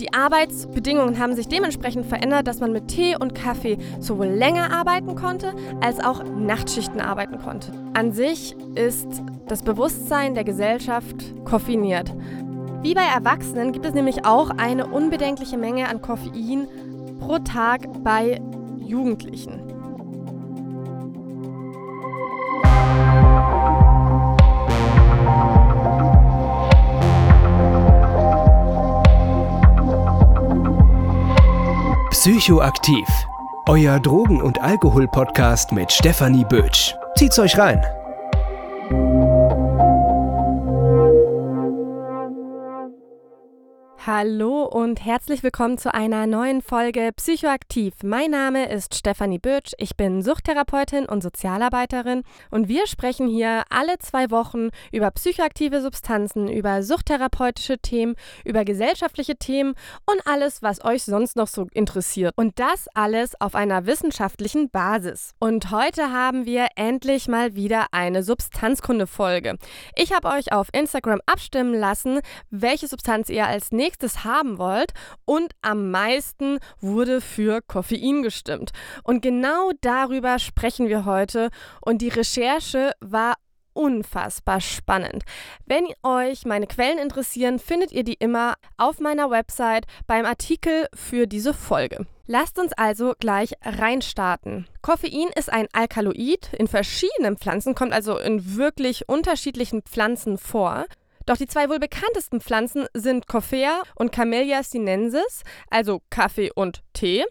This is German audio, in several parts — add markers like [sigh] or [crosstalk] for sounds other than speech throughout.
Die Arbeitsbedingungen haben sich dementsprechend verändert, dass man mit Tee und Kaffee sowohl länger arbeiten konnte, als auch Nachtschichten arbeiten konnte. An sich ist das Bewusstsein der Gesellschaft koffeiniert. Wie bei Erwachsenen gibt es nämlich auch eine unbedenkliche Menge an Koffein pro Tag bei Jugendlichen. Psychoaktiv. Euer Drogen- und Alkohol-Podcast mit Stefanie Bötsch. Zieht's euch rein. Hallo und herzlich willkommen zu einer neuen Folge Psychoaktiv. Mein Name ist Stefanie Bötsch, ich bin Suchttherapeutin und Sozialarbeiterin und wir sprechen hier alle zwei Wochen über psychoaktive Substanzen, über suchttherapeutische Themen, über gesellschaftliche Themen und alles, was euch sonst noch so interessiert. Und das alles auf einer wissenschaftlichen Basis. Und heute haben wir endlich mal wieder eine Substanzkunde-Folge. Ich habe euch auf Instagram abstimmen lassen, welche Substanz ihr als nächstes nächstes haben wollt. Und am meisten wurde für Koffein gestimmt. Und genau darüber sprechen wir heute. Und die Recherche war unfassbar spannend. Wenn euch meine Quellen interessieren, findet ihr die immer auf meiner Website beim Artikel für diese Folge. Lasst uns also gleich reinstarten. Koffein ist ein Alkaloid in verschiedenen Pflanzen, kommt also in wirklich unterschiedlichen Pflanzen vor. Doch die zwei wohl bekanntesten Pflanzen sind Coffea und Camellia sinensis, also Kaffee und Tee.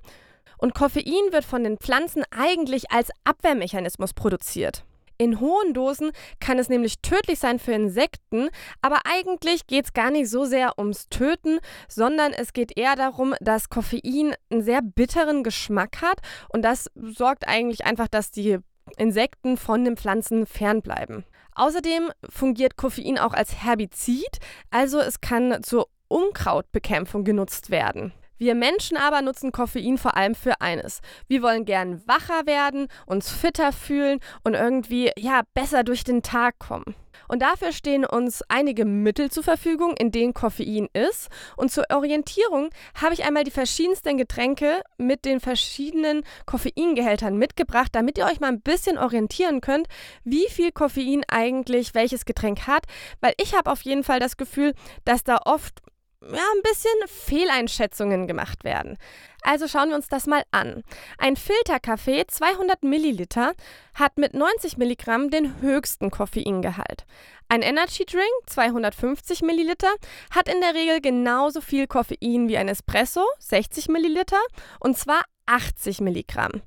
Und Koffein wird von den Pflanzen eigentlich als Abwehrmechanismus produziert. In hohen Dosen kann es nämlich tödlich sein für Insekten, aber eigentlich geht es gar nicht so sehr ums Töten, sondern es geht eher darum, dass Koffein einen sehr bitteren Geschmack hat und das sorgt eigentlich einfach, dass die Insekten von den Pflanzen fernbleiben. Außerdem fungiert Koffein auch als Herbizid, also es kann zur Unkrautbekämpfung genutzt werden. Wir Menschen aber nutzen Koffein vor allem für eines. Wir wollen gern wacher werden, uns fitter fühlen und irgendwie ja besser durch den Tag kommen. Und dafür stehen uns einige Mittel zur Verfügung, in denen Koffein ist. Und zur Orientierung habe ich einmal die verschiedensten Getränke mit den verschiedenen Koffeingehältern mitgebracht, damit ihr euch mal ein bisschen orientieren könnt, wie viel Koffein eigentlich welches Getränk hat. Weil ich habe auf jeden Fall das Gefühl, dass da oft ja, ein bisschen Fehleinschätzungen gemacht werden. Also schauen wir uns das mal an. Ein Filterkaffee, 200 Milliliter, hat mit 90 Milligramm den höchsten Koffeingehalt. Ein Energy Drink, 250 Milliliter, hat in der Regel genauso viel Koffein wie ein Espresso, 60 Milliliter, und zwar 80 Milligramm.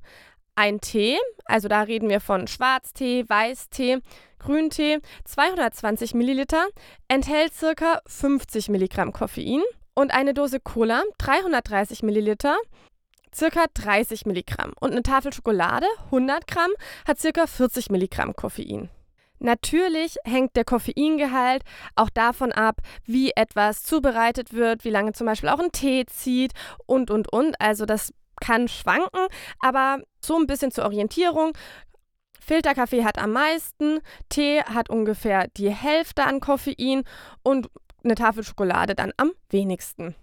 Ein Tee, also da reden wir von Schwarztee, Weißtee, Grüntee, 220 Milliliter, enthält ca. 50 Milligramm Koffein und eine Dose Cola, 330 Milliliter, ca. 30 Milligramm und eine Tafel Schokolade, 100 Gramm, hat ca. 40 Milligramm Koffein. Natürlich hängt der Koffeingehalt auch davon ab, wie etwas zubereitet wird, wie lange zum Beispiel auch ein Tee zieht und, und, und. Also das kann schwanken, aber so ein bisschen zur Orientierung. Filterkaffee hat am meisten, Tee hat ungefähr die Hälfte an Koffein und eine Tafel Schokolade dann am wenigsten.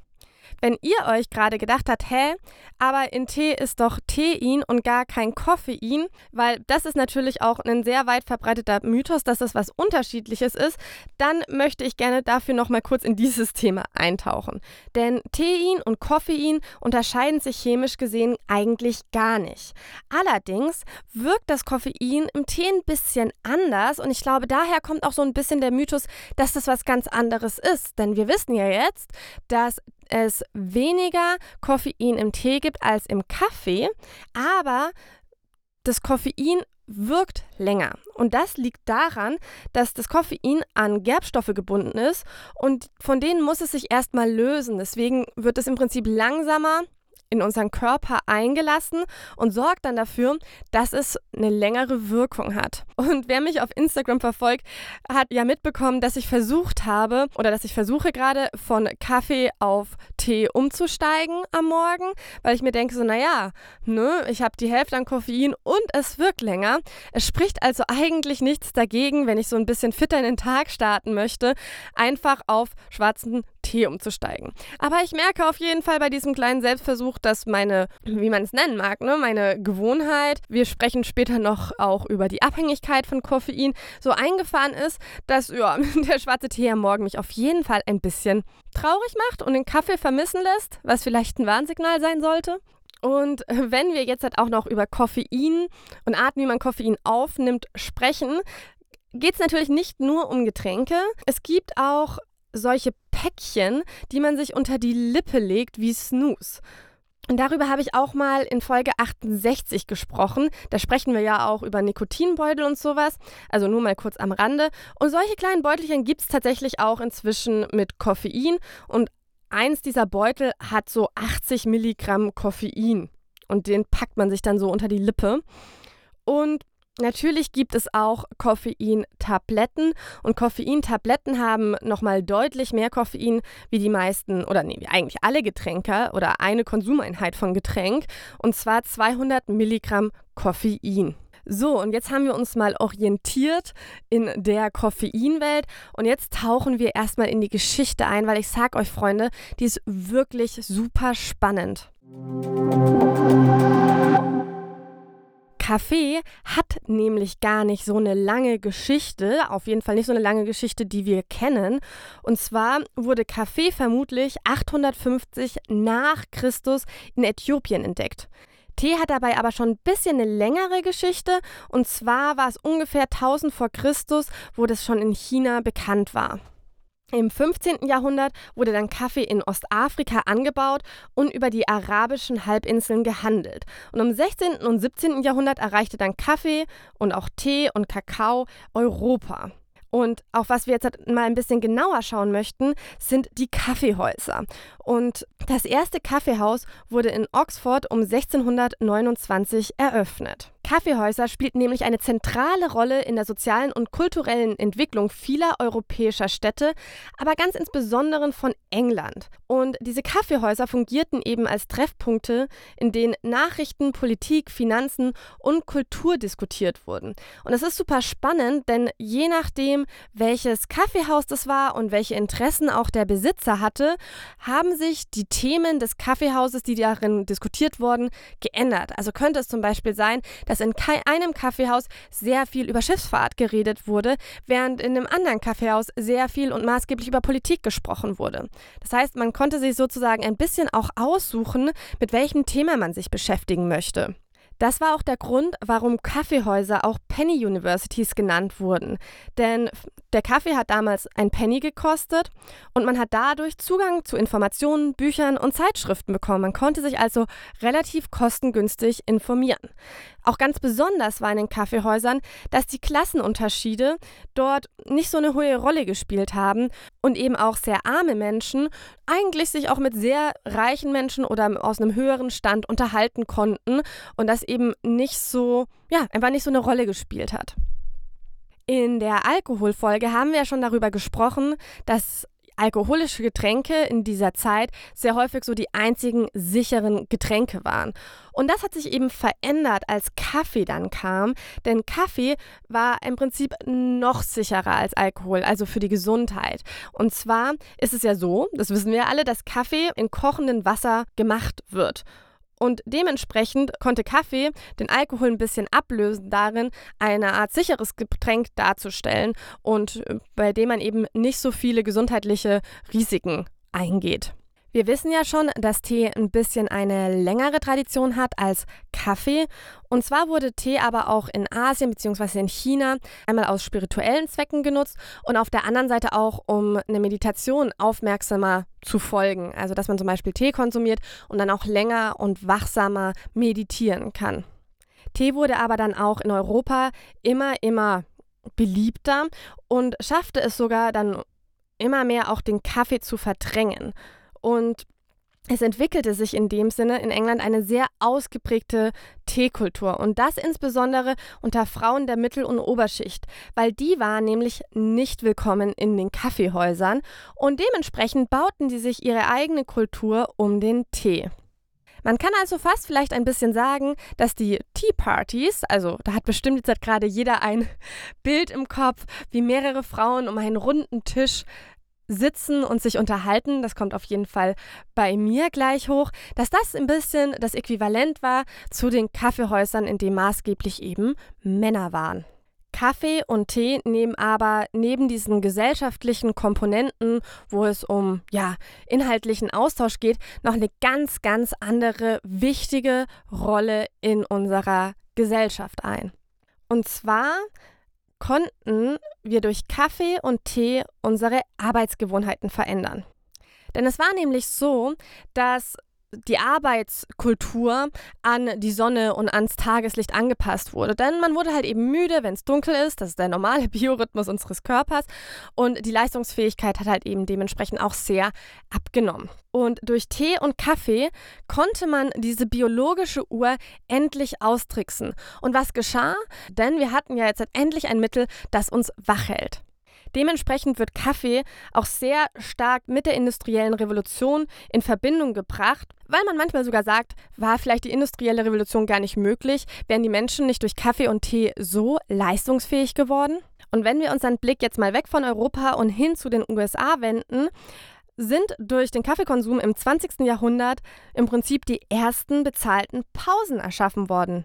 Wenn ihr euch gerade gedacht habt, hä, aber in Tee ist doch Tein und gar kein Koffein, weil das ist natürlich auch ein sehr weit verbreiteter Mythos, dass das was Unterschiedliches ist, dann möchte ich gerne dafür nochmal kurz in dieses Thema eintauchen. Denn Tein und Koffein unterscheiden sich chemisch gesehen eigentlich gar nicht. Allerdings wirkt das Koffein im Tee ein bisschen anders und ich glaube, daher kommt auch so ein bisschen der Mythos, dass das was ganz anderes ist. Denn wir wissen ja jetzt, dass es weniger Koffein im Tee gibt als im Kaffee, aber das Koffein wirkt länger. Und das liegt daran, dass das Koffein an Gerbstoffe gebunden ist und von denen muss es sich erstmal lösen. Deswegen wird es im Prinzip langsamer in unseren Körper eingelassen und sorgt dann dafür, dass es eine längere Wirkung hat. Und wer mich auf Instagram verfolgt, hat ja mitbekommen, dass ich versucht habe oder dass ich versuche gerade von Kaffee auf Tee umzusteigen am Morgen, weil ich mir denke so, naja, ne, ich habe die Hälfte an Koffein und es wirkt länger. Es spricht also eigentlich nichts dagegen, wenn ich so ein bisschen fitter in den Tag starten möchte, einfach auf schwarzen Tee umzusteigen. Aber ich merke auf jeden Fall bei diesem kleinen Selbstversuch, dass meine, wie man es nennen mag, ne, meine Gewohnheit, wir sprechen später noch auch über die Abhängigkeit von Koffein, so eingefahren ist, dass ja, [laughs] der schwarze Tee am Morgen mich auf jeden Fall ein bisschen traurig macht und den Kaffee vermissen lässt, was vielleicht ein Warnsignal sein sollte. Und [laughs] wenn wir jetzt halt auch noch über Koffein und Arten, wie man Koffein aufnimmt, sprechen, geht es natürlich nicht nur um Getränke. Es gibt auch solche Päckchen, die man sich unter die Lippe legt, wie Snooze. Und darüber habe ich auch mal in Folge 68 gesprochen. Da sprechen wir ja auch über Nikotinbeutel und sowas. Also nur mal kurz am Rande. Und solche kleinen Beutelchen gibt es tatsächlich auch inzwischen mit Koffein. Und eins dieser Beutel hat so 80 Milligramm Koffein. Und den packt man sich dann so unter die Lippe. Und Natürlich gibt es auch Koffeintabletten und Koffeintabletten haben nochmal deutlich mehr Koffein wie die meisten oder nee, eigentlich alle Getränke oder eine Konsumeinheit von Getränk und zwar 200 Milligramm Koffein. So, und jetzt haben wir uns mal orientiert in der Koffeinwelt und jetzt tauchen wir erstmal in die Geschichte ein, weil ich sag euch, Freunde, die ist wirklich super spannend. Kaffee hat nämlich gar nicht so eine lange Geschichte, auf jeden Fall nicht so eine lange Geschichte, die wir kennen. Und zwar wurde Kaffee vermutlich 850 nach Christus in Äthiopien entdeckt. Tee hat dabei aber schon ein bisschen eine längere Geschichte und zwar war es ungefähr 1000 vor Christus, wo das schon in China bekannt war. Im 15. Jahrhundert wurde dann Kaffee in Ostafrika angebaut und über die arabischen Halbinseln gehandelt. Und im 16. und 17. Jahrhundert erreichte dann Kaffee und auch Tee und Kakao Europa. Und auf was wir jetzt mal ein bisschen genauer schauen möchten, sind die Kaffeehäuser. Und das erste Kaffeehaus wurde in Oxford um 1629 eröffnet. Kaffeehäuser spielten nämlich eine zentrale Rolle in der sozialen und kulturellen Entwicklung vieler europäischer Städte, aber ganz insbesondere von England. Und diese Kaffeehäuser fungierten eben als Treffpunkte, in denen Nachrichten, Politik, Finanzen und Kultur diskutiert wurden. Und das ist super spannend, denn je nachdem, welches Kaffeehaus das war und welche Interessen auch der Besitzer hatte, haben sich die Themen des Kaffeehauses, die darin diskutiert wurden, geändert. Also könnte es zum Beispiel sein, dass in einem Kaffeehaus sehr viel über Schiffsfahrt geredet wurde, während in einem anderen Kaffeehaus sehr viel und maßgeblich über Politik gesprochen wurde. Das heißt, man konnte sich sozusagen ein bisschen auch aussuchen, mit welchem Thema man sich beschäftigen möchte. Das war auch der Grund, warum Kaffeehäuser auch Penny Universities genannt wurden. Denn der Kaffee hat damals ein Penny gekostet und man hat dadurch Zugang zu Informationen, Büchern und Zeitschriften bekommen. Man konnte sich also relativ kostengünstig informieren. Auch ganz besonders war in den Kaffeehäusern, dass die Klassenunterschiede dort nicht so eine hohe Rolle gespielt haben und eben auch sehr arme Menschen eigentlich sich auch mit sehr reichen Menschen oder aus einem höheren Stand unterhalten konnten und das eben nicht so, ja, einfach nicht so eine Rolle gespielt hat. In der Alkoholfolge haben wir ja schon darüber gesprochen, dass alkoholische Getränke in dieser Zeit sehr häufig so die einzigen sicheren Getränke waren. Und das hat sich eben verändert, als Kaffee dann kam, denn Kaffee war im Prinzip noch sicherer als Alkohol, also für die Gesundheit. Und zwar ist es ja so, das wissen wir alle, dass Kaffee in kochendem Wasser gemacht wird. Und dementsprechend konnte Kaffee den Alkohol ein bisschen ablösen darin, eine Art sicheres Getränk darzustellen und äh, bei dem man eben nicht so viele gesundheitliche Risiken eingeht. Wir wissen ja schon, dass Tee ein bisschen eine längere Tradition hat als Kaffee. Und zwar wurde Tee aber auch in Asien bzw. in China einmal aus spirituellen Zwecken genutzt und auf der anderen Seite auch, um eine Meditation aufmerksamer zu folgen. Also dass man zum Beispiel Tee konsumiert und dann auch länger und wachsamer meditieren kann. Tee wurde aber dann auch in Europa immer, immer beliebter und schaffte es sogar dann immer mehr auch den Kaffee zu verdrängen. Und es entwickelte sich in dem Sinne in England eine sehr ausgeprägte Teekultur und das insbesondere unter Frauen der Mittel- und Oberschicht, weil die waren nämlich nicht willkommen in den Kaffeehäusern und dementsprechend bauten die sich ihre eigene Kultur um den Tee. Man kann also fast vielleicht ein bisschen sagen, dass die Tea Parties, also da hat bestimmt jetzt gerade jeder ein [laughs] Bild im Kopf, wie mehrere Frauen um einen runden Tisch sitzen und sich unterhalten, das kommt auf jeden Fall bei mir gleich hoch, dass das ein bisschen das Äquivalent war zu den Kaffeehäusern, in denen maßgeblich eben Männer waren. Kaffee und Tee nehmen aber neben diesen gesellschaftlichen Komponenten, wo es um ja, inhaltlichen Austausch geht, noch eine ganz, ganz andere wichtige Rolle in unserer Gesellschaft ein. Und zwar konnten wir durch Kaffee und Tee unsere Arbeitsgewohnheiten verändern. Denn es war nämlich so, dass die Arbeitskultur an die Sonne und ans Tageslicht angepasst wurde. Denn man wurde halt eben müde, wenn es dunkel ist. Das ist der normale [laughs] Biorhythmus unseres Körpers. Und die Leistungsfähigkeit hat halt eben dementsprechend auch sehr abgenommen. Und durch Tee und Kaffee konnte man diese biologische Uhr endlich austricksen. Und was geschah? Denn wir hatten ja jetzt endlich ein Mittel, das uns wach hält. Dementsprechend wird Kaffee auch sehr stark mit der industriellen Revolution in Verbindung gebracht, weil man manchmal sogar sagt, war vielleicht die industrielle Revolution gar nicht möglich, wären die Menschen nicht durch Kaffee und Tee so leistungsfähig geworden? Und wenn wir unseren Blick jetzt mal weg von Europa und hin zu den USA wenden, sind durch den Kaffeekonsum im 20. Jahrhundert im Prinzip die ersten bezahlten Pausen erschaffen worden.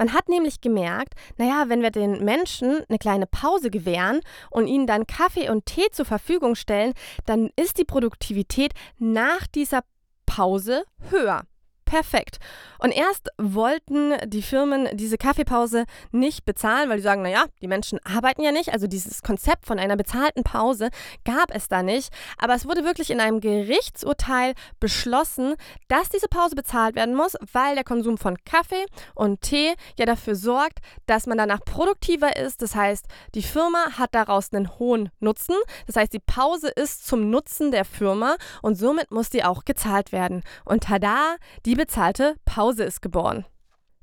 Man hat nämlich gemerkt, naja, wenn wir den Menschen eine kleine Pause gewähren und ihnen dann Kaffee und Tee zur Verfügung stellen, dann ist die Produktivität nach dieser Pause höher perfekt. Und erst wollten die Firmen diese Kaffeepause nicht bezahlen, weil die sagen, naja, die Menschen arbeiten ja nicht. Also dieses Konzept von einer bezahlten Pause gab es da nicht. Aber es wurde wirklich in einem Gerichtsurteil beschlossen, dass diese Pause bezahlt werden muss, weil der Konsum von Kaffee und Tee ja dafür sorgt, dass man danach produktiver ist. Das heißt, die Firma hat daraus einen hohen Nutzen. Das heißt, die Pause ist zum Nutzen der Firma und somit muss die auch gezahlt werden. Und tada, die bezahlte Pause ist geboren.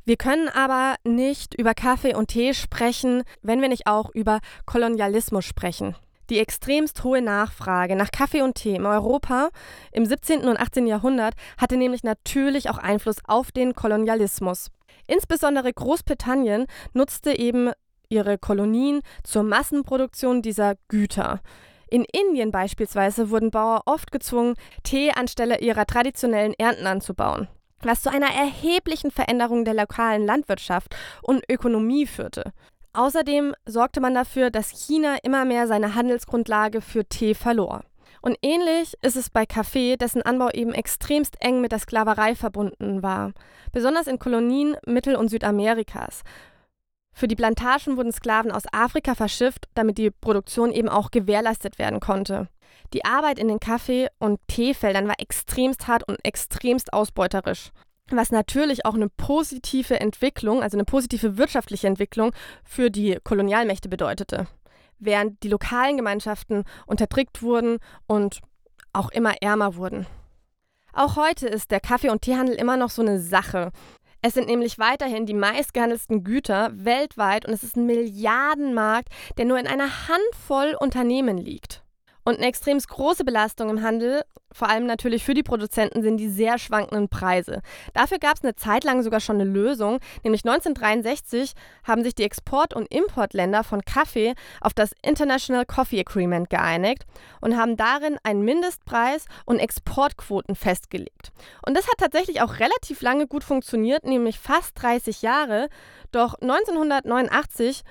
Wir können aber nicht über Kaffee und Tee sprechen, wenn wir nicht auch über Kolonialismus sprechen. Die extremst hohe Nachfrage nach Kaffee und Tee in Europa im 17. und 18. Jahrhundert hatte nämlich natürlich auch Einfluss auf den Kolonialismus. Insbesondere Großbritannien nutzte eben ihre Kolonien zur Massenproduktion dieser Güter. In Indien beispielsweise wurden Bauern oft gezwungen, Tee anstelle ihrer traditionellen Ernten anzubauen was zu einer erheblichen Veränderung der lokalen Landwirtschaft und Ökonomie führte. Außerdem sorgte man dafür, dass China immer mehr seine Handelsgrundlage für Tee verlor. Und ähnlich ist es bei Kaffee, dessen Anbau eben extremst eng mit der Sklaverei verbunden war, besonders in Kolonien Mittel- und Südamerikas. Für die Plantagen wurden Sklaven aus Afrika verschifft, damit die Produktion eben auch gewährleistet werden konnte. Die Arbeit in den Kaffee- und Teefeldern war extremst hart und extremst ausbeuterisch. Was natürlich auch eine positive Entwicklung, also eine positive wirtschaftliche Entwicklung für die Kolonialmächte bedeutete. Während die lokalen Gemeinschaften unterdrückt wurden und auch immer ärmer wurden. Auch heute ist der Kaffee- und Teehandel immer noch so eine Sache. Es sind nämlich weiterhin die meistgehandelsten Güter weltweit und es ist ein Milliardenmarkt, der nur in einer Handvoll Unternehmen liegt. Und eine extrem große Belastung im Handel, vor allem natürlich für die Produzenten, sind die sehr schwankenden Preise. Dafür gab es eine Zeit lang sogar schon eine Lösung, nämlich 1963 haben sich die Export- und Importländer von Kaffee auf das International Coffee Agreement geeinigt und haben darin einen Mindestpreis und Exportquoten festgelegt. Und das hat tatsächlich auch relativ lange gut funktioniert, nämlich fast 30 Jahre. Doch 1989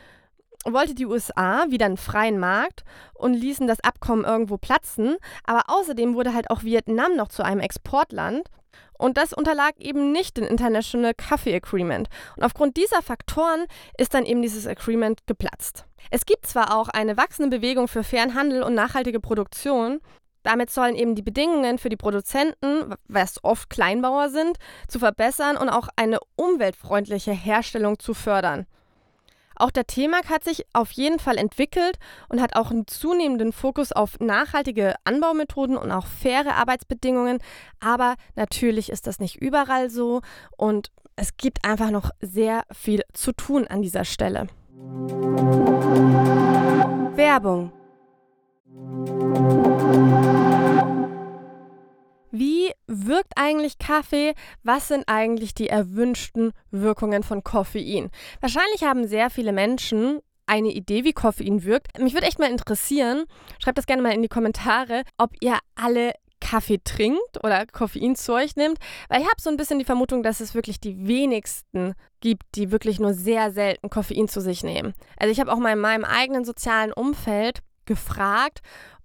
wollte die USA wieder einen freien Markt und ließen das Abkommen irgendwo platzen. Aber außerdem wurde halt auch Vietnam noch zu einem Exportland. Und das unterlag eben nicht dem International Coffee Agreement. Und aufgrund dieser Faktoren ist dann eben dieses Agreement geplatzt. Es gibt zwar auch eine wachsende Bewegung für fairen Handel und nachhaltige Produktion. Damit sollen eben die Bedingungen für die Produzenten, was oft Kleinbauer sind, zu verbessern und auch eine umweltfreundliche Herstellung zu fördern. Auch der T-Mark hat sich auf jeden Fall entwickelt und hat auch einen zunehmenden Fokus auf nachhaltige Anbaumethoden und auch faire Arbeitsbedingungen. Aber natürlich ist das nicht überall so und es gibt einfach noch sehr viel zu tun an dieser Stelle. Werbung Wie wirkt eigentlich Kaffee? Was sind eigentlich die erwünschten Wirkungen von Koffein? Wahrscheinlich haben sehr viele Menschen eine Idee, wie Koffein wirkt. Mich würde echt mal interessieren, schreibt das gerne mal in die Kommentare, ob ihr alle Kaffee trinkt oder Koffein zu euch nimmt, weil ich habe so ein bisschen die Vermutung, dass es wirklich die wenigsten gibt, die wirklich nur sehr selten Koffein zu sich nehmen. Also ich habe auch mal in meinem eigenen sozialen Umfeld gefragt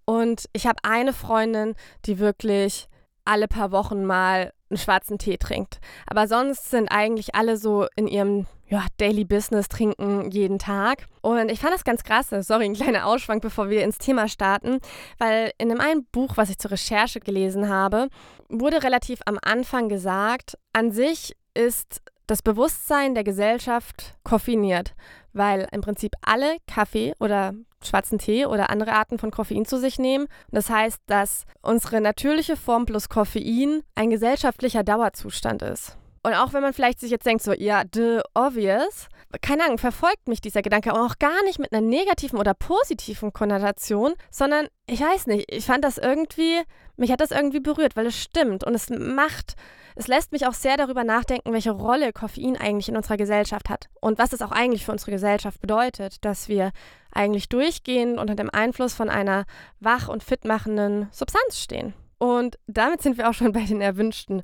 und ich habe eine Freundin, die wirklich alle paar Wochen mal einen schwarzen Tee trinkt. Aber sonst sind eigentlich alle so in ihrem ja, Daily Business trinken jeden Tag. Und ich fand das ganz krass. Sorry, ein kleiner Ausschwank, bevor wir ins Thema starten. Weil in dem einen Buch, was ich zur Recherche gelesen habe, wurde relativ am Anfang gesagt, an sich ist das Bewusstsein der Gesellschaft koffiniert, weil im Prinzip alle Kaffee oder schwarzen Tee oder andere Arten von Koffein zu sich nehmen. Das heißt, dass unsere natürliche Form plus Koffein ein gesellschaftlicher Dauerzustand ist. Und auch wenn man vielleicht sich jetzt denkt, so, ja, the obvious, keine Ahnung, verfolgt mich dieser Gedanke auch gar nicht mit einer negativen oder positiven Konnotation, sondern ich weiß nicht, ich fand das irgendwie, mich hat das irgendwie berührt, weil es stimmt und es macht es lässt mich auch sehr darüber nachdenken, welche Rolle Koffein eigentlich in unserer Gesellschaft hat und was es auch eigentlich für unsere Gesellschaft bedeutet, dass wir eigentlich durchgehend unter dem Einfluss von einer wach- und fitmachenden Substanz stehen. Und damit sind wir auch schon bei den erwünschten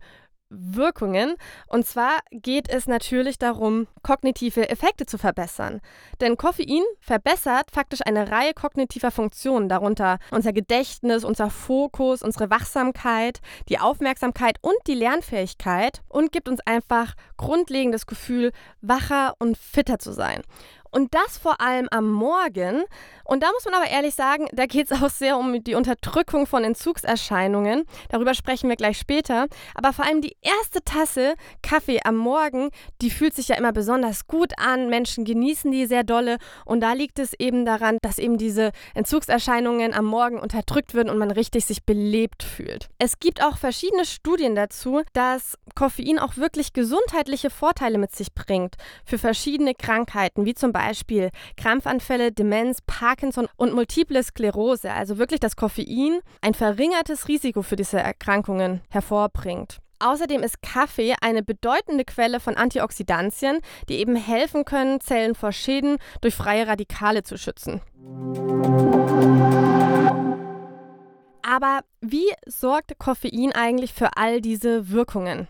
Wirkungen. Und zwar geht es natürlich darum, kognitive Effekte zu verbessern. Denn Koffein verbessert faktisch eine Reihe kognitiver Funktionen, darunter unser Gedächtnis, unser Fokus, unsere Wachsamkeit, die Aufmerksamkeit und die Lernfähigkeit und gibt uns einfach grundlegendes Gefühl, wacher und fitter zu sein. Und das vor allem am Morgen. Und da muss man aber ehrlich sagen, da geht es auch sehr um die Unterdrückung von Entzugserscheinungen. Darüber sprechen wir gleich später. Aber vor allem die erste Tasse Kaffee am Morgen, die fühlt sich ja immer besonders gut an. Menschen genießen die sehr dolle. Und da liegt es eben daran, dass eben diese Entzugserscheinungen am Morgen unterdrückt werden und man richtig sich belebt fühlt. Es gibt auch verschiedene Studien dazu, dass Koffein auch wirklich gesundheitliche Vorteile mit sich bringt für verschiedene Krankheiten, wie zum Beispiel Krampfanfälle, Demenz, Parkinson und Multiple Sklerose, also wirklich das Koffein, ein verringertes Risiko für diese Erkrankungen hervorbringt. Außerdem ist Kaffee eine bedeutende Quelle von Antioxidantien, die eben helfen können, Zellen vor Schäden durch freie Radikale zu schützen. Aber wie sorgt Koffein eigentlich für all diese Wirkungen?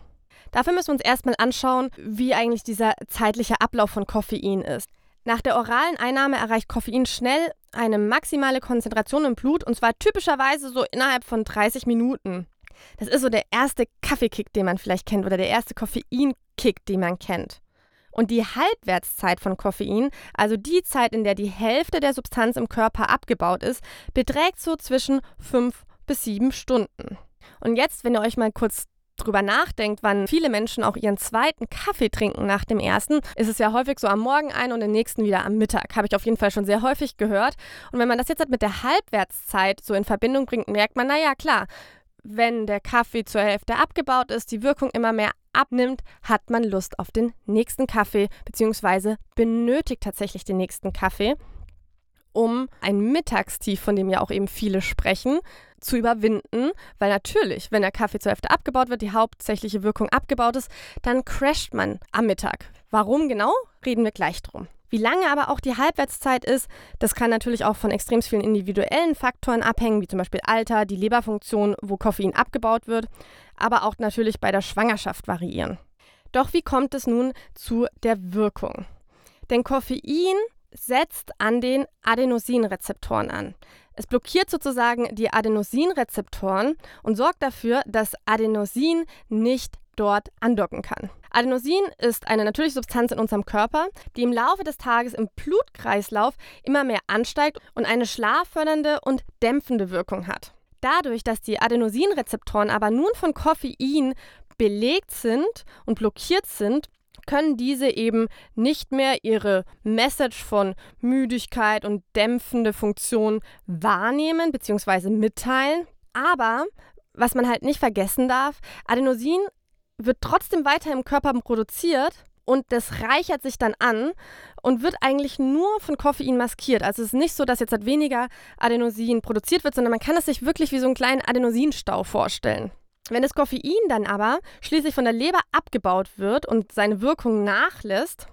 Dafür müssen wir uns erstmal anschauen, wie eigentlich dieser zeitliche Ablauf von Koffein ist. Nach der oralen Einnahme erreicht Koffein schnell eine maximale Konzentration im Blut und zwar typischerweise so innerhalb von 30 Minuten. Das ist so der erste Kaffeekick, den man vielleicht kennt oder der erste Koffeinkick, den man kennt. Und die Halbwertszeit von Koffein, also die Zeit, in der die Hälfte der Substanz im Körper abgebaut ist, beträgt so zwischen 5 bis 7 Stunden. Und jetzt, wenn ihr euch mal kurz drüber nachdenkt, wann viele Menschen auch ihren zweiten Kaffee trinken nach dem ersten, ist es ja häufig so am Morgen ein und den nächsten wieder am Mittag. Habe ich auf jeden Fall schon sehr häufig gehört. Und wenn man das jetzt halt mit der Halbwertszeit so in Verbindung bringt, merkt man, naja, klar, wenn der Kaffee zur Hälfte abgebaut ist, die Wirkung immer mehr abnimmt, hat man Lust auf den nächsten Kaffee, beziehungsweise benötigt tatsächlich den nächsten Kaffee um ein Mittagstief, von dem ja auch eben viele sprechen, zu überwinden, weil natürlich, wenn der Kaffee zur Hälfte abgebaut wird, die hauptsächliche Wirkung abgebaut ist, dann crasht man am Mittag. Warum genau, reden wir gleich drum. Wie lange aber auch die Halbwertszeit ist, das kann natürlich auch von extrem vielen individuellen Faktoren abhängen, wie zum Beispiel Alter, die Leberfunktion, wo Koffein abgebaut wird, aber auch natürlich bei der Schwangerschaft variieren. Doch wie kommt es nun zu der Wirkung? Denn Koffein setzt an den Adenosinrezeptoren an. Es blockiert sozusagen die Adenosinrezeptoren und sorgt dafür, dass Adenosin nicht dort andocken kann. Adenosin ist eine natürliche Substanz in unserem Körper, die im Laufe des Tages im Blutkreislauf immer mehr ansteigt und eine schlaffördernde und dämpfende Wirkung hat. Dadurch, dass die Adenosinrezeptoren aber nun von Koffein belegt sind und blockiert sind, können diese eben nicht mehr ihre Message von Müdigkeit und dämpfende Funktion wahrnehmen bzw. mitteilen. Aber was man halt nicht vergessen darf, Adenosin wird trotzdem weiter im Körper produziert und das reichert sich dann an und wird eigentlich nur von Koffein maskiert. Also es ist nicht so, dass jetzt halt weniger Adenosin produziert wird, sondern man kann es sich wirklich wie so einen kleinen Adenosinstau vorstellen. Wenn das Koffein dann aber schließlich von der Leber abgebaut wird und seine Wirkung nachlässt,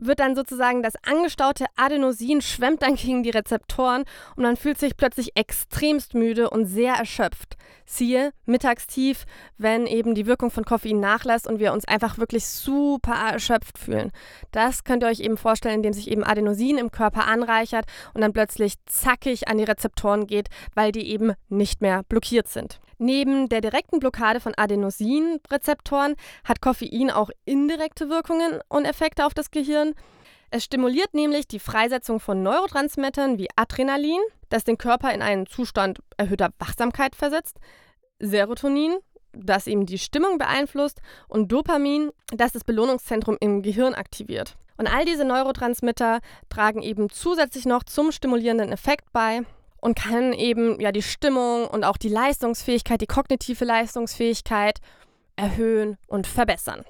wird dann sozusagen das angestaute Adenosin schwemmt dann gegen die Rezeptoren und man fühlt sich plötzlich extremst müde und sehr erschöpft. Siehe mittagstief, wenn eben die Wirkung von Koffein nachlässt und wir uns einfach wirklich super erschöpft fühlen. Das könnt ihr euch eben vorstellen, indem sich eben Adenosin im Körper anreichert und dann plötzlich zackig an die Rezeptoren geht, weil die eben nicht mehr blockiert sind. Neben der direkten Blockade von Adenosinrezeptoren hat Koffein auch indirekte Wirkungen und Effekte auf das Gehirn. Es stimuliert nämlich die Freisetzung von Neurotransmittern wie Adrenalin, das den Körper in einen Zustand erhöhter Wachsamkeit versetzt, Serotonin, das eben die Stimmung beeinflusst, und Dopamin, das das Belohnungszentrum im Gehirn aktiviert. Und all diese Neurotransmitter tragen eben zusätzlich noch zum stimulierenden Effekt bei und kann eben ja die Stimmung und auch die Leistungsfähigkeit, die kognitive Leistungsfähigkeit erhöhen und verbessern.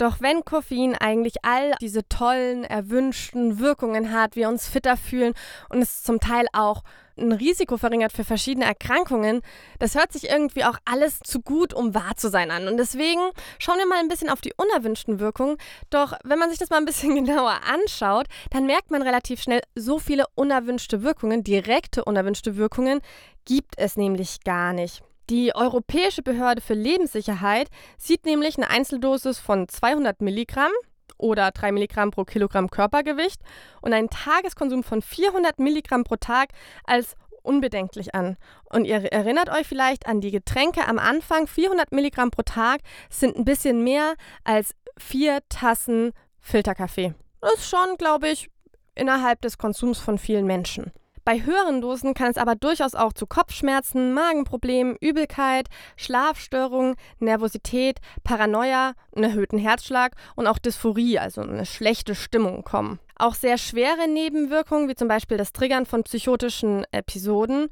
Doch wenn Koffein eigentlich all diese tollen, erwünschten Wirkungen hat, wir uns fitter fühlen und es zum Teil auch ein Risiko verringert für verschiedene Erkrankungen, das hört sich irgendwie auch alles zu gut, um wahr zu sein an. Und deswegen schauen wir mal ein bisschen auf die unerwünschten Wirkungen. Doch wenn man sich das mal ein bisschen [laughs] genauer anschaut, dann merkt man relativ schnell, so viele unerwünschte Wirkungen, direkte unerwünschte Wirkungen, gibt es nämlich gar nicht. Die Europäische Behörde für Lebenssicherheit sieht nämlich eine Einzeldosis von 200 Milligramm oder 3 Milligramm pro Kilogramm Körpergewicht und einen Tageskonsum von 400 Milligramm pro Tag als unbedenklich an. Und ihr erinnert euch vielleicht an die Getränke am Anfang. 400 Milligramm pro Tag sind ein bisschen mehr als vier Tassen Filterkaffee. Das ist schon, glaube ich, innerhalb des Konsums von vielen Menschen. Bei höheren Dosen kann es aber durchaus auch zu Kopfschmerzen, Magenproblemen, Übelkeit, Schlafstörungen, Nervosität, Paranoia, einen erhöhten Herzschlag und auch Dysphorie, also eine schlechte Stimmung kommen. Auch sehr schwere Nebenwirkungen, wie zum Beispiel das Triggern von psychotischen Episoden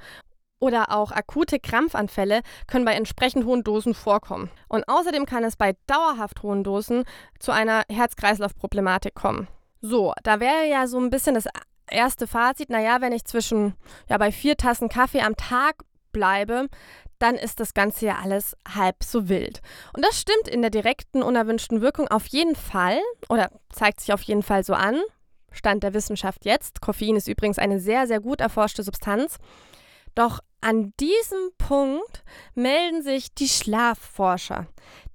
oder auch akute Krampfanfälle können bei entsprechend hohen Dosen vorkommen. Und außerdem kann es bei dauerhaft hohen Dosen zu einer Herz-Kreislauf-Problematik kommen. So, da wäre ja so ein bisschen das erste Fazit, naja, wenn ich zwischen, ja, bei vier Tassen Kaffee am Tag bleibe, dann ist das Ganze ja alles halb so wild. Und das stimmt in der direkten unerwünschten Wirkung auf jeden Fall oder zeigt sich auf jeden Fall so an. Stand der Wissenschaft jetzt. Koffein ist übrigens eine sehr, sehr gut erforschte Substanz. Doch an diesem Punkt melden sich die Schlafforscher,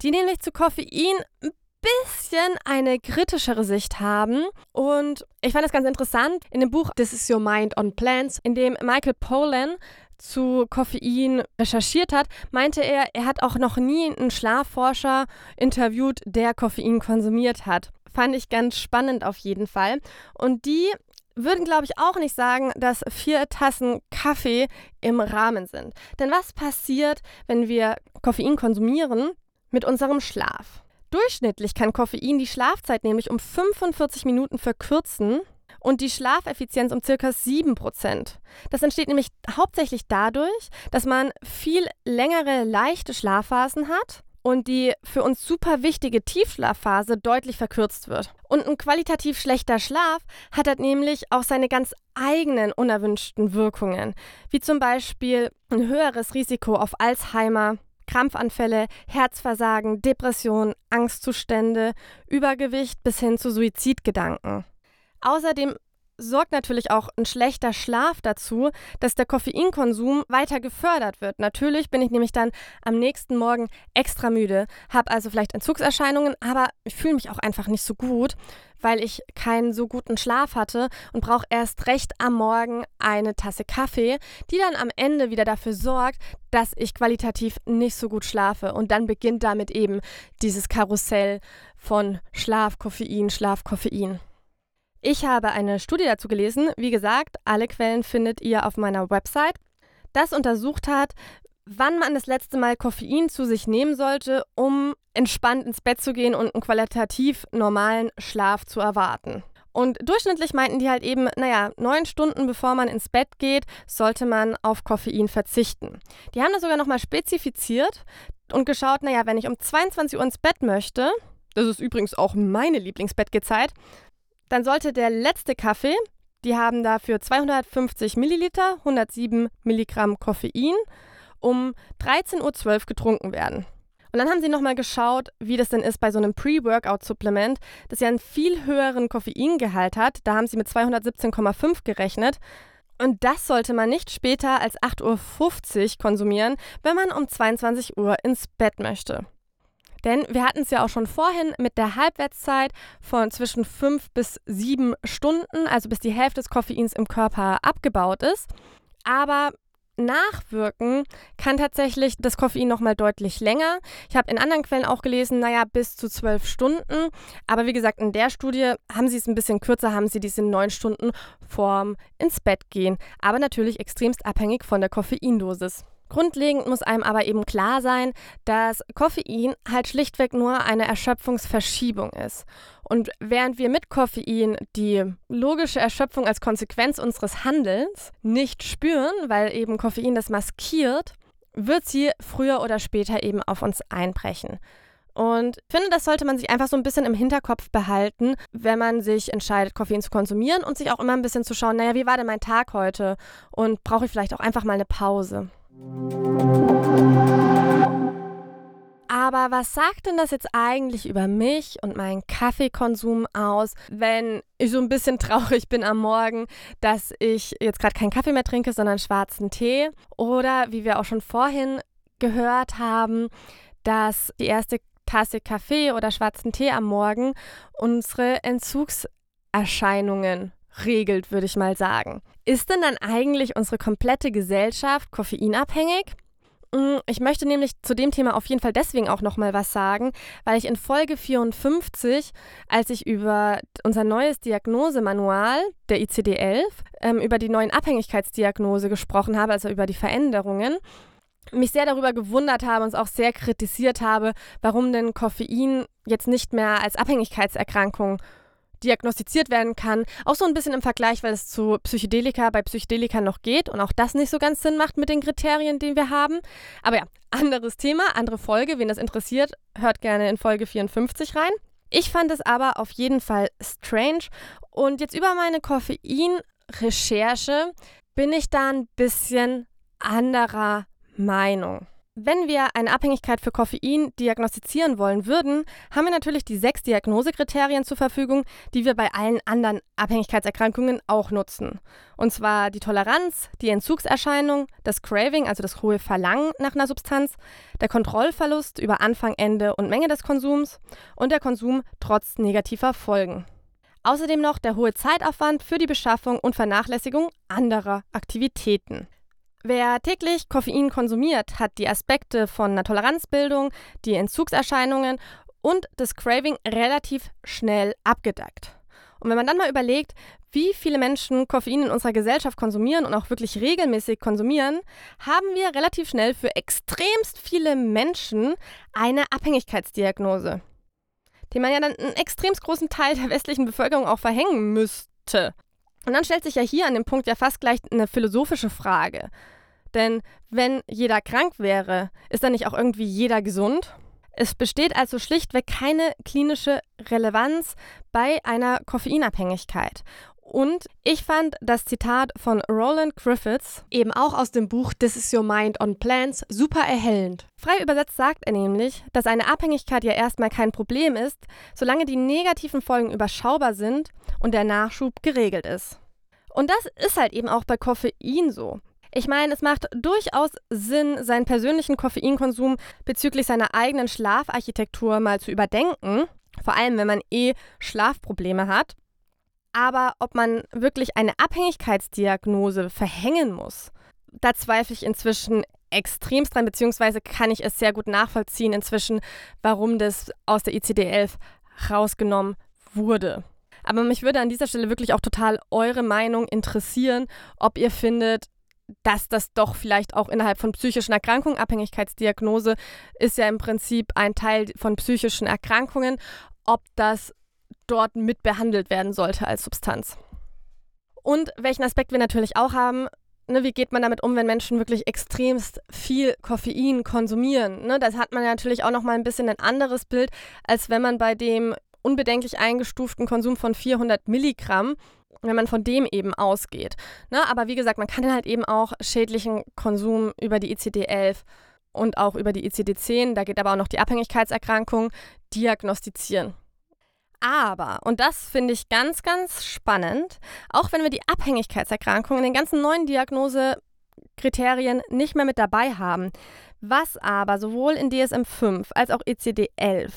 die nämlich zu Koffein ein bisschen eine kritischere Sicht haben. Und ich fand das ganz interessant in dem Buch This is Your Mind on Plants, in dem Michael Pollan zu Koffein recherchiert hat, meinte er, er hat auch noch nie einen Schlafforscher interviewt, der Koffein konsumiert hat. Fand ich ganz spannend auf jeden Fall. Und die würden, glaube ich, auch nicht sagen, dass vier Tassen Kaffee im Rahmen sind. Denn was passiert, wenn wir Koffein konsumieren mit unserem Schlaf? Durchschnittlich kann Koffein die Schlafzeit nämlich um 45 Minuten verkürzen und die Schlafeffizienz um circa 7%. Das entsteht nämlich hauptsächlich dadurch, dass man viel längere leichte Schlafphasen hat und die für uns super wichtige Tiefschlafphase deutlich verkürzt wird. Und ein qualitativ schlechter Schlaf hat halt nämlich auch seine ganz eigenen unerwünschten Wirkungen, wie zum Beispiel ein höheres Risiko auf Alzheimer, Krampfanfälle, Herzversagen, Depression, Angstzustände, Übergewicht bis hin zu Suizidgedanken. Außerdem sorgt natürlich auch ein schlechter Schlaf dazu, dass der Koffeinkonsum weiter gefördert wird. Natürlich bin ich nämlich dann am nächsten Morgen extra müde, habe also vielleicht Entzugserscheinungen, aber ich fühle mich auch einfach nicht so gut, weil ich keinen so guten Schlaf hatte und brauche erst recht am Morgen eine Tasse Kaffee, die dann am Ende wieder dafür sorgt, dass ich qualitativ nicht so gut schlafe. Und dann beginnt damit eben dieses Karussell von Schlaf, Koffein, Schlaf, Koffein. Ich habe eine Studie dazu gelesen. Wie gesagt, alle Quellen findet ihr auf meiner Website, das untersucht hat, wann man das letzte Mal Koffein zu sich nehmen sollte, um entspannt ins Bett zu gehen und einen qualitativ normalen Schlaf zu erwarten. Und durchschnittlich meinten die halt eben, naja, neun Stunden bevor man ins Bett geht, sollte man auf Koffein verzichten. Die haben das sogar nochmal spezifiziert und geschaut, naja, wenn ich um 22 Uhr ins Bett möchte, das ist übrigens auch meine Lieblingsbettgehzeit, dann sollte der letzte Kaffee, die haben dafür 250 Milliliter, 107 Milligramm Koffein, um 13.12 Uhr getrunken werden. Und dann haben sie nochmal geschaut, wie das denn ist bei so einem Pre-Workout-Supplement, das ja einen viel höheren Koffeingehalt hat. Da haben sie mit 217,5 gerechnet. Und das sollte man nicht später als 8.50 Uhr konsumieren, wenn man um 22 Uhr ins Bett möchte. Denn wir hatten es ja auch schon vorhin mit der Halbwertszeit von zwischen 5 bis 7 Stunden, also bis die Hälfte des Koffeins im Körper abgebaut ist. Aber nachwirken kann tatsächlich das Koffein nochmal deutlich länger. Ich habe in anderen Quellen auch gelesen, naja, bis zu zwölf Stunden. Aber wie gesagt, in der Studie haben sie es ein bisschen kürzer, haben sie diese neun Stunden vorm ins Bett gehen. Aber natürlich extremst abhängig von der Koffeindosis. Grundlegend muss einem aber eben klar sein, dass Koffein halt schlichtweg nur eine Erschöpfungsverschiebung ist. Und während wir mit Koffein die logische Erschöpfung als Konsequenz unseres Handelns nicht spüren, weil eben Koffein das maskiert, wird sie früher oder später eben auf uns einbrechen. Und ich finde, das sollte man sich einfach so ein bisschen im Hinterkopf behalten, wenn man sich entscheidet, Koffein zu konsumieren und sich auch immer ein bisschen zu schauen, naja, wie war denn mein Tag heute? Und brauche ich vielleicht auch einfach mal eine Pause? Aber was sagt denn das jetzt eigentlich über mich und meinen Kaffeekonsum aus, wenn ich so ein bisschen [laughs] traurig bin am Morgen, dass ich jetzt gerade keinen Kaffee mehr trinke, sondern schwarzen Tee? Oder wie wir auch schon vorhin gehört haben, dass die erste Tasse Kaffee oder schwarzen Tee am Morgen unsere Entzugserscheinungen regelt, würde ich mal sagen. Ist denn dann eigentlich unsere komplette Gesellschaft koffeinabhängig? Mm, ich möchte nämlich zu dem Thema auf jeden Fall deswegen auch noch mal was sagen, weil ich in Folge 54, als ich über unser neues Diagnosemanual der ICD-11, ähm, über die neuen Abhängigkeitsdiagnose gesprochen habe, also über die Veränderungen, mich sehr darüber gewundert habe und auch sehr kritisiert habe, warum denn Koffein jetzt nicht mehr als Abhängigkeitserkrankung diagnostiziert werden kann. Auch so ein bisschen im Vergleich, weil es zu Psychedelika bei Psychedelika noch geht und auch das nicht so ganz Sinn macht mit den Kriterien, die wir haben. Aber ja, anderes Thema, andere Folge. Wen das interessiert, hört gerne in Folge 54 rein. Ich fand es aber auf jeden Fall strange. Und jetzt über meine Koffein-Recherche bin ich da ein bisschen anderer Meinung. Wenn wir eine Abhängigkeit für Koffein diagnostizieren wollen würden, haben wir natürlich die sechs Diagnosekriterien zur Verfügung, die wir bei allen anderen Abhängigkeitserkrankungen auch nutzen. Und zwar die Toleranz, die Entzugserscheinung, das Craving, also das hohe Verlangen nach einer Substanz, der Kontrollverlust über Anfang, Ende und Menge des Konsums und der Konsum trotz negativer Folgen. Außerdem noch der hohe Zeitaufwand für die Beschaffung und Vernachlässigung anderer Aktivitäten. Wer täglich Koffein konsumiert, hat die Aspekte von einer Toleranzbildung, die Entzugserscheinungen und das Craving relativ schnell abgedeckt. Und wenn man dann mal überlegt, wie viele Menschen Koffein in unserer Gesellschaft konsumieren und auch wirklich regelmäßig konsumieren, haben wir relativ schnell für extremst viele Menschen eine Abhängigkeitsdiagnose, die man ja dann einen extremst großen Teil der westlichen Bevölkerung auch verhängen müsste. Und dann stellt sich ja hier an dem Punkt ja fast gleich eine philosophische Frage. Denn wenn jeder krank wäre, ist dann nicht auch irgendwie jeder gesund? Es besteht also schlichtweg keine klinische Relevanz bei einer Koffeinabhängigkeit. Und ich fand das Zitat von Roland Griffiths, eben auch aus dem Buch This is Your Mind on Plants, super erhellend. Frei übersetzt sagt er nämlich, dass eine Abhängigkeit ja erstmal kein Problem ist, solange die negativen Folgen überschaubar sind und der Nachschub geregelt ist. Und das ist halt eben auch bei Koffein so. Ich meine, es macht durchaus Sinn, seinen persönlichen Koffeinkonsum bezüglich seiner eigenen Schlafarchitektur mal zu überdenken, vor allem wenn man eh Schlafprobleme hat. Aber ob man wirklich eine Abhängigkeitsdiagnose verhängen muss, da zweifle ich inzwischen extremst dran, beziehungsweise kann ich es sehr gut nachvollziehen inzwischen, warum das aus der ICD-11 rausgenommen wurde. Aber mich würde an dieser Stelle wirklich auch total eure Meinung interessieren, ob ihr findet, dass das doch vielleicht auch innerhalb von psychischen Erkrankungen, Abhängigkeitsdiagnose ist ja im Prinzip ein Teil von psychischen Erkrankungen, ob das dort mit behandelt werden sollte als Substanz. Und welchen Aspekt wir natürlich auch haben, ne, wie geht man damit um, wenn Menschen wirklich extremst viel Koffein konsumieren? Ne? Das hat man natürlich auch nochmal ein bisschen ein anderes Bild, als wenn man bei dem unbedenklich eingestuften Konsum von 400 Milligramm wenn man von dem eben ausgeht. Ne? Aber wie gesagt, man kann dann halt eben auch schädlichen Konsum über die ICD-11 und auch über die ICD-10, da geht aber auch noch die Abhängigkeitserkrankung, diagnostizieren. Aber, und das finde ich ganz, ganz spannend, auch wenn wir die Abhängigkeitserkrankung in den ganzen neuen Diagnosekriterien nicht mehr mit dabei haben, was aber sowohl in DSM-5 als auch ICD-11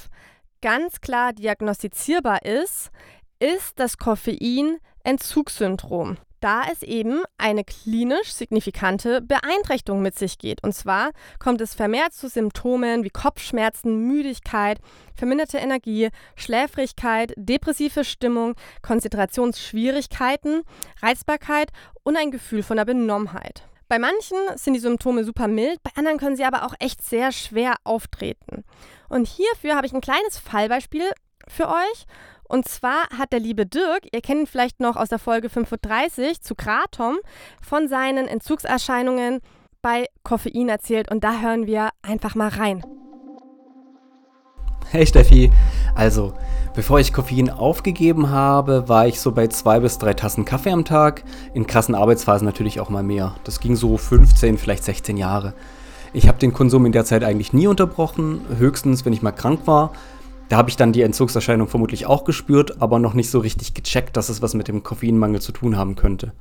ganz klar diagnostizierbar ist, ist das Koffein-Entzugssyndrom da es eben eine klinisch signifikante Beeinträchtigung mit sich geht. Und zwar kommt es vermehrt zu Symptomen wie Kopfschmerzen, Müdigkeit, verminderte Energie, Schläfrigkeit, depressive Stimmung, Konzentrationsschwierigkeiten, Reizbarkeit und ein Gefühl von der Benommenheit. Bei manchen sind die Symptome super mild, bei anderen können sie aber auch echt sehr schwer auftreten. Und hierfür habe ich ein kleines Fallbeispiel für euch. Und zwar hat der liebe Dirk, ihr kennt ihn vielleicht noch aus der Folge 35 zu Kratom, von seinen Entzugserscheinungen bei Koffein erzählt. Und da hören wir einfach mal rein. [laughs] Hey Steffi, also bevor ich Koffein aufgegeben habe, war ich so bei zwei bis drei Tassen Kaffee am Tag, in krassen Arbeitsphasen natürlich auch mal mehr. Das ging so 15, vielleicht 16 Jahre. Ich habe den Konsum in der Zeit eigentlich nie unterbrochen, höchstens wenn ich mal krank war da habe ich dann die Entzugserscheinung vermutlich auch gespürt, aber noch nicht so richtig gecheckt, dass es was mit dem Koffeinmangel zu tun haben könnte.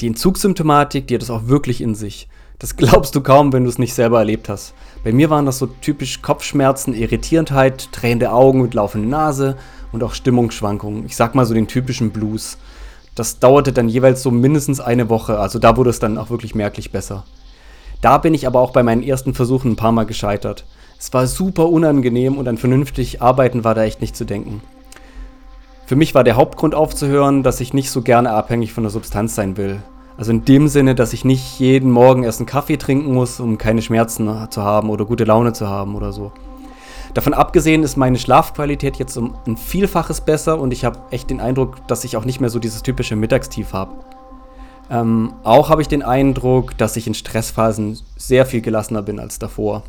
Die Entzugssymptomatik, die hat es auch wirklich in sich. Das glaubst du kaum, wenn du es nicht selber erlebt hast. Bei mir waren das so typisch Kopfschmerzen, Irritiertheit, drehende Augen und laufende Nase und auch Stimmungsschwankungen. Ich sag mal so den typischen Blues. Das dauerte dann jeweils so mindestens eine Woche, also da wurde es dann auch wirklich merklich besser. Da bin ich aber auch bei meinen ersten Versuchen ein paar Mal gescheitert. Es war super unangenehm und an vernünftig arbeiten war da echt nicht zu denken. Für mich war der Hauptgrund aufzuhören, dass ich nicht so gerne abhängig von der Substanz sein will. Also in dem Sinne, dass ich nicht jeden Morgen erst einen Kaffee trinken muss, um keine Schmerzen zu haben oder gute Laune zu haben oder so. Davon abgesehen ist meine Schlafqualität jetzt um ein Vielfaches besser und ich habe echt den Eindruck, dass ich auch nicht mehr so dieses typische Mittagstief habe. Ähm, auch habe ich den Eindruck, dass ich in Stressphasen sehr viel gelassener bin als davor.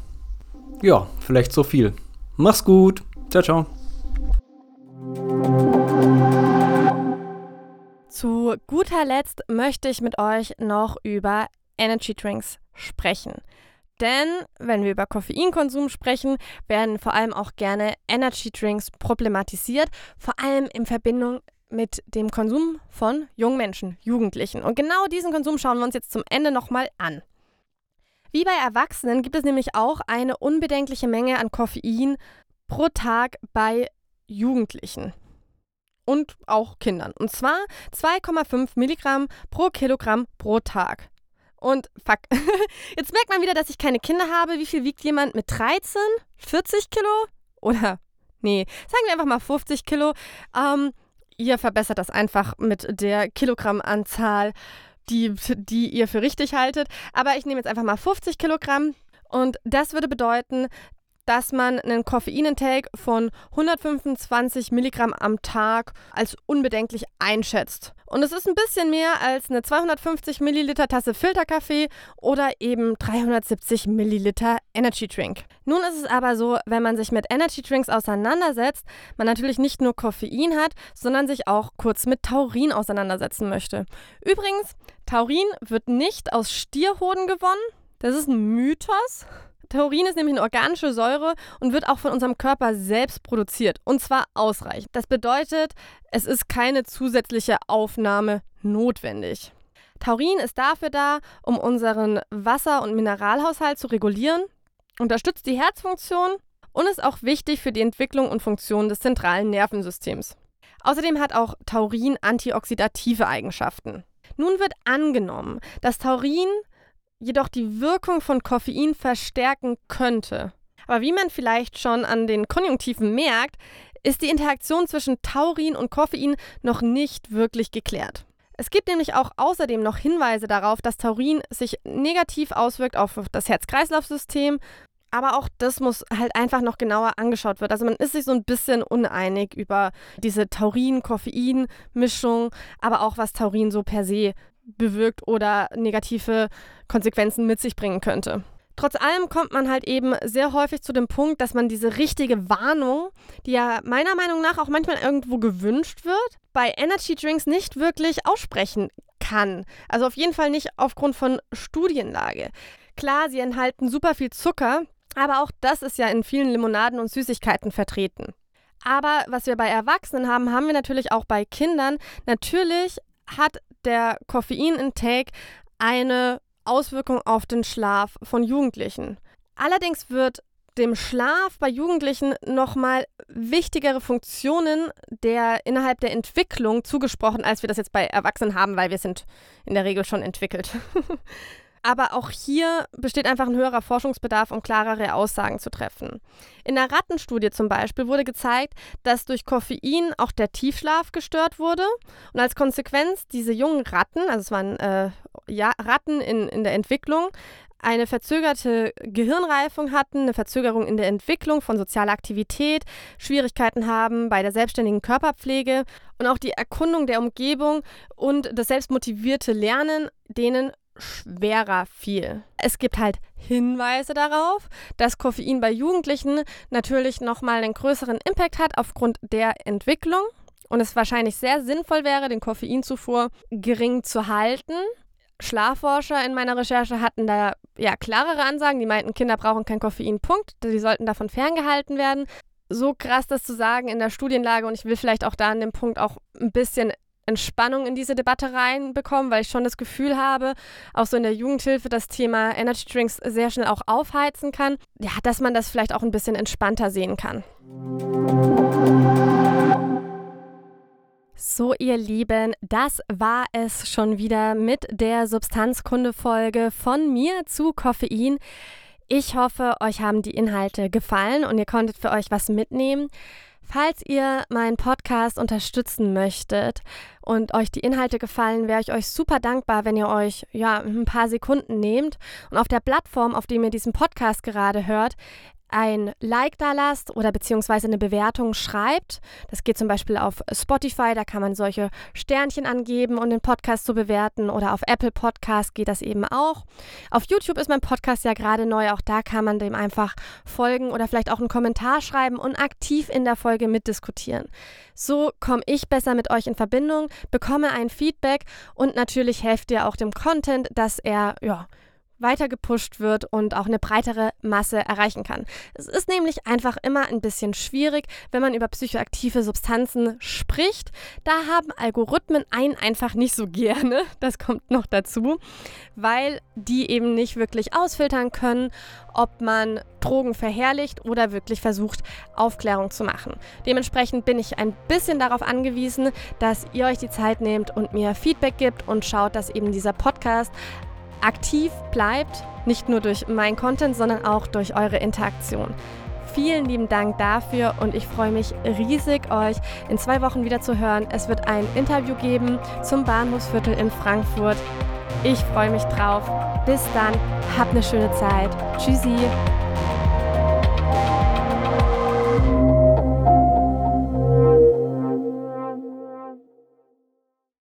Ja, vielleicht so viel. Mach's gut. Ciao, ciao. Zu guter Letzt möchte ich mit euch noch über Energy Drinks sprechen. Denn wenn wir über Koffeinkonsum sprechen, werden vor allem auch gerne Energy Drinks problematisiert, vor allem in Verbindung mit dem Konsum von jungen Menschen, Jugendlichen. Und genau diesen Konsum schauen wir uns jetzt zum Ende nochmal an. Wie bei Erwachsenen gibt es nämlich auch eine unbedenkliche Menge an Koffein pro Tag bei Jugendlichen und auch Kindern. Und zwar 2,5 Milligramm pro Kilogramm pro Tag. Und fuck, [laughs] jetzt merkt man wieder, dass ich keine Kinder habe. Wie viel wiegt jemand mit 13? 40 Kilo? Oder, nee, sagen wir einfach mal 50 Kilo. Ähm, ihr verbessert das einfach mit der Kilogrammanzahl die, die ihr für richtig haltet. Aber ich nehme jetzt einfach mal 50 Kilogramm und das würde bedeuten, dass man einen Koffeinintake von 125 Milligramm am Tag als unbedenklich einschätzt. Und es ist ein bisschen mehr als eine 250 Milliliter Tasse Filterkaffee oder eben 370 Milliliter Energy Drink. Nun ist es aber so, wenn man sich mit Energy Drinks auseinandersetzt, man natürlich nicht nur Koffein hat, sondern sich auch kurz mit Taurin auseinandersetzen möchte. Übrigens, Taurin wird nicht aus Stierhoden gewonnen. Das ist ein Mythos. Taurin ist nämlich eine organische Säure und wird auch von unserem Körper selbst produziert und zwar ausreichend. Das bedeutet, es ist keine zusätzliche Aufnahme notwendig. Taurin ist dafür da, um unseren Wasser- und Mineralhaushalt zu regulieren, unterstützt die Herzfunktion und ist auch wichtig für die Entwicklung und Funktion des zentralen Nervensystems. Außerdem hat auch Taurin antioxidative Eigenschaften. Nun wird angenommen, dass Taurin jedoch die Wirkung von Koffein verstärken könnte. Aber wie man vielleicht schon an den Konjunktiven merkt, ist die Interaktion zwischen Taurin und Koffein noch nicht wirklich geklärt. Es gibt nämlich auch außerdem noch Hinweise darauf, dass Taurin sich negativ auswirkt auf das Herz-Kreislauf-System. Aber auch das muss halt einfach noch genauer angeschaut werden. Also man ist sich so ein bisschen uneinig über diese Taurin-Koffein-Mischung, aber auch was Taurin so per se bewirkt oder negative Konsequenzen mit sich bringen könnte. Trotz allem kommt man halt eben sehr häufig zu dem Punkt, dass man diese richtige Warnung, die ja meiner Meinung nach auch manchmal irgendwo gewünscht wird, bei Energy Drinks nicht wirklich aussprechen kann. Also auf jeden Fall nicht aufgrund von Studienlage. Klar, sie enthalten super viel Zucker, aber auch das ist ja in vielen Limonaden und Süßigkeiten vertreten. Aber was wir bei Erwachsenen haben, haben wir natürlich auch bei Kindern. Natürlich hat der Koffeinintake eine Auswirkung auf den Schlaf von Jugendlichen. Allerdings wird dem Schlaf bei Jugendlichen nochmal wichtigere Funktionen der innerhalb der Entwicklung zugesprochen, als wir das jetzt bei Erwachsenen haben, weil wir sind in der Regel schon entwickelt. [laughs] Aber auch hier besteht einfach ein höherer Forschungsbedarf, um klarere Aussagen zu treffen. In der Rattenstudie zum Beispiel wurde gezeigt, dass durch Koffein auch der Tiefschlaf gestört wurde. Und als Konsequenz diese jungen Ratten, also es waren äh, ja, Ratten in, in der Entwicklung, eine verzögerte Gehirnreifung hatten, eine Verzögerung in der Entwicklung von sozialer Aktivität, Schwierigkeiten haben bei der selbstständigen Körperpflege und auch die Erkundung der Umgebung und das selbstmotivierte Lernen denen schwerer fiel. Es gibt halt Hinweise darauf, dass Koffein bei Jugendlichen natürlich nochmal einen größeren Impact hat aufgrund der Entwicklung und es wahrscheinlich sehr sinnvoll wäre, den Koffeinzufuhr gering zu halten. Schlafforscher in meiner Recherche hatten da ja klarere Ansagen, die meinten, Kinder brauchen kein Koffein, Punkt. Die sollten davon ferngehalten werden. So krass das zu sagen in der Studienlage und ich will vielleicht auch da an dem Punkt auch ein bisschen Entspannung in diese Debatte reinbekommen, weil ich schon das Gefühl habe, auch so in der Jugendhilfe das Thema Energy Drinks sehr schnell auch aufheizen kann. Ja, dass man das vielleicht auch ein bisschen entspannter sehen kann. So, ihr Lieben, das war es schon wieder mit der Substanzkunde-Folge von mir zu Koffein. Ich hoffe, euch haben die Inhalte gefallen und ihr konntet für euch was mitnehmen. Falls ihr meinen Podcast unterstützen möchtet und euch die Inhalte gefallen, wäre ich euch super dankbar, wenn ihr euch ja ein paar Sekunden nehmt. Und auf der Plattform, auf dem ihr diesen Podcast gerade hört, ein Like da lasst oder beziehungsweise eine Bewertung schreibt. Das geht zum Beispiel auf Spotify, da kann man solche Sternchen angeben, um den Podcast zu bewerten. Oder auf Apple Podcast geht das eben auch. Auf YouTube ist mein Podcast ja gerade neu, auch da kann man dem einfach folgen oder vielleicht auch einen Kommentar schreiben und aktiv in der Folge mitdiskutieren. So komme ich besser mit euch in Verbindung, bekomme ein Feedback und natürlich helft ihr auch dem Content, dass er ja weiter gepusht wird und auch eine breitere Masse erreichen kann. Es ist nämlich einfach immer ein bisschen schwierig, wenn man über psychoaktive Substanzen spricht. Da haben Algorithmen einen einfach nicht so gerne. [laughs] Das kommt noch dazu, weil die eben nicht wirklich ausfiltern können, ob man Drogen verherrlicht oder wirklich versucht, Aufklärung zu machen. Dementsprechend bin ich ein bisschen darauf angewiesen, dass ihr euch die Zeit nehmt und mir Feedback gibt und schaut, dass eben dieser Podcast aktiv bleibt, nicht nur durch mein Content, sondern auch durch eure Interaktion. Vielen lieben Dank dafür und ich freue mich riesig, euch in zwei Wochen wieder zu hören. Es wird ein Interview geben zum Bahnhofsviertel in Frankfurt. Ich freue mich drauf. Bis dann, habt eine schöne Zeit. Tschüssi.